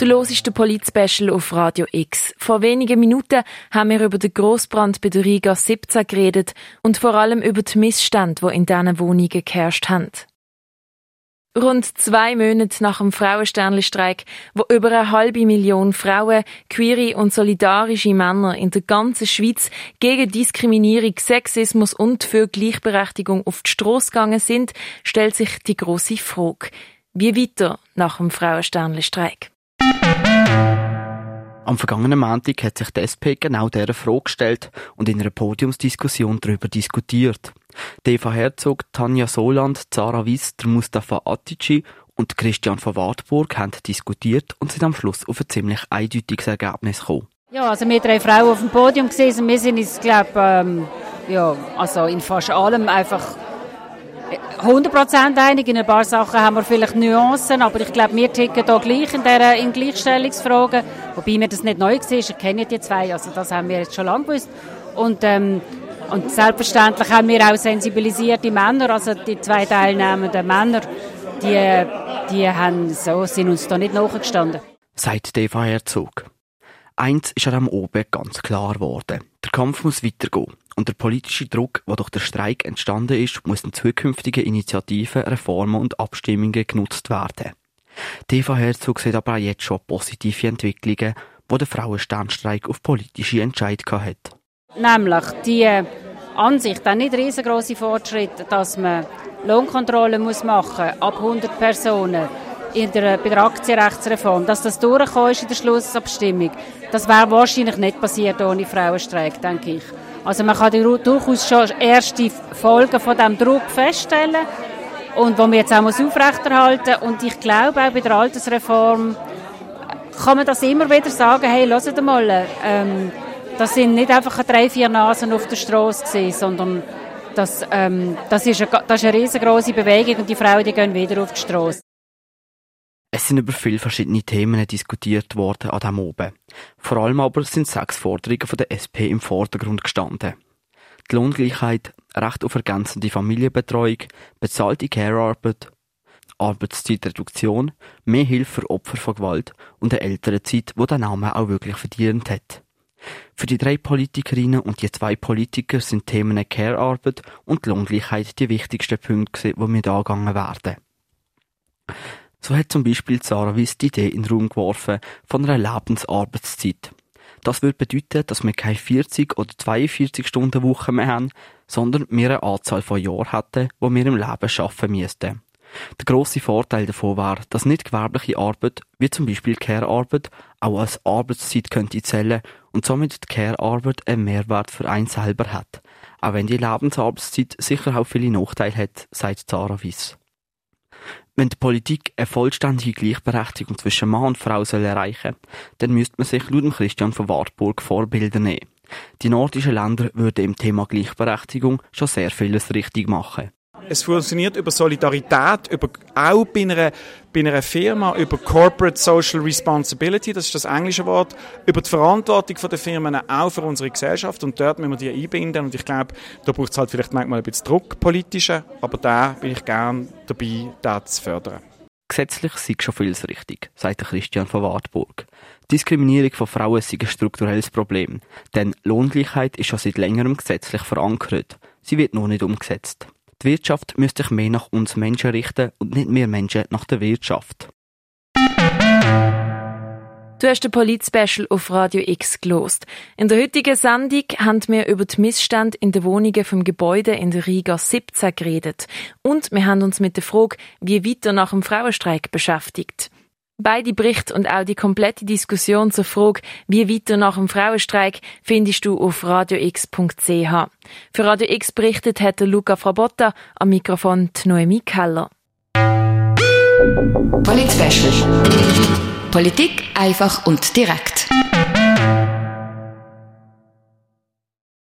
Du hörst den Polit-Special auf Radio X. Vor wenigen Minuten haben wir über den Grossbrand bei der Riga 17 geredet und vor allem über die Missstände, die in diesen Wohnungen geherrscht haben. Rund zwei Monate nach dem Frauensternli-Streik, wo über eine halbe Million Frauen, queere und solidarische Männer in der ganzen Schweiz gegen Diskriminierung, Sexismus und für Gleichberechtigung auf die Strasse gegangen sind, stellt sich die große Frage. Wie weiter nach dem Frauensternli-Streik? Am vergangenen Montag hat sich die SP genau dieser Frage gestellt und in einer Podiumsdiskussion darüber diskutiert. Eva Herzog, Tanja Soland, Zara Wiss, Mustafa Atici und Christian von Wartburg haben diskutiert und sind am Schluss auf ein ziemlich eindeutiges Ergebnis gekommen. Ja, also wir drei Frauen auf dem Podium gesehen, wir sind uns, glaube ähm, ja, also in fast allem einfach 100% einig. In ein paar Sachen haben wir vielleicht Nuancen, aber ich glaube, wir ticken hier gleich in, der, in Gleichstellungsfragen. Wobei mir das nicht neu war, ich kenne die zwei, also das haben wir jetzt schon lange gewusst. Und, ähm, und selbstverständlich haben wir auch sensibilisierte Männer, also die zwei teilnehmenden Männer, die, die haben so, sind uns da nicht nachgestanden. Sagt Eva Herzog. Eins ist an dem oben ganz klar geworden. Der Kampf muss weitergehen. Und der politische Druck, der durch den Streik entstanden ist, muss in zukünftigen Initiativen, Reformen und Abstimmungen genutzt werden. Die Herzog sieht aber auch jetzt schon positive Entwicklungen, wo der Frauensternstreik auf politische Entscheidungen hat. Nämlich die Ansicht, der nicht riesengroße Fortschritt, dass man Lohnkontrolle muss machen ab 100 Personen in der, bei der Aktienrechtsreform, dass das durchgekommen ist in der Schlussabstimmung, das wäre wahrscheinlich nicht passiert ohne Frauenstreik, denke ich. Also man kann durchaus schon erste Folgen von dem Druck feststellen und wo man jetzt auch aufrechterhalten muss. Und ich glaube auch bei der Altersreform kann man das immer wieder sagen, hey, hört mal, ähm, das sind nicht einfach drei, vier Nasen auf der Straße gewesen, sondern das, ähm, das, ist eine, das ist eine riesengroße Bewegung und die Frauen die gehen wieder auf die Straße. Es sind über viele verschiedene Themen diskutiert worden an diesem oben. Vor allem aber sind sechs Forderungen von der SP im Vordergrund gestanden. Die Lohngleichheit, Recht auf ergänzende Familienbetreuung, bezahlte Care-Arbeit, Arbeitszeitreduktion, mehr Hilfe für Opfer von Gewalt und eine ältere Zeit, wo der Name auch wirklich verdient hat. Für die drei Politikerinnen und die zwei Politiker sind Themen Care-Arbeit und Lohngleichheit die wichtigsten Punkte, die mir angegangen werden. So hat zum Beispiel Sarah Wiss die Idee in den Raum geworfen von einer Lebensarbeitszeit. Das würde bedeuten, dass wir keine 40 oder 42 Stunden Woche mehr haben, sondern wir eine Anzahl von Jahren hätten, wo wir im Leben arbeiten müssten. Der grosse Vorteil davon wäre, dass nicht gewerbliche Arbeit, wie zum Beispiel Care-Arbeit, auch als Arbeitszeit könnte zählen und somit die Care-Arbeit einen Mehrwert für einen selber hat. Auch wenn die Lebensarbeitszeit sicher auch viele Nachteile hat, sagt Sarah Wiss. Wenn die Politik eine vollständige Gleichberechtigung zwischen Mann und Frau soll erreichen dann müsste man sich laut Christian von Wartburg Vorbilder nehmen. Die nordischen Länder würden im Thema Gleichberechtigung schon sehr vieles richtig machen. Es funktioniert über Solidarität, über, auch bei einer, bei einer Firma, über Corporate Social Responsibility, das ist das englische Wort, über die Verantwortung der Firmen auch für unsere Gesellschaft und dort müssen wir die einbinden und ich glaube, da braucht es halt vielleicht manchmal ein bisschen Druck, politischer, aber da bin ich gern dabei, das zu fördern. Gesetzlich sei schon vieles richtig, sagt Christian von Wartburg. Diskriminierung von Frauen ist ein strukturelles Problem, denn Lohngleichheit ist schon seit längerem gesetzlich verankert. Sie wird nur nicht umgesetzt. Die Wirtschaft müsste sich mehr nach uns Menschen richten und nicht mehr Menschen nach der Wirtschaft. Du hast den Polit-Special auf Radio X gelost. In der heutigen Sendung haben wir über die Missstände in den Wohnungen vom Gebäude in der Riga 17 geredet. Und wir haben uns mit der Frage, wie weiter nach dem Frauenstreik beschäftigt. Beide Berichte und auch die komplette Diskussion zur Frage, wie weiter nach dem Frauenstreik, findest du auf radiox.ch. Für Radio X berichtet hat Luca Frabotta am Mikrofon Noemi Keller. Polit Politik einfach und direkt.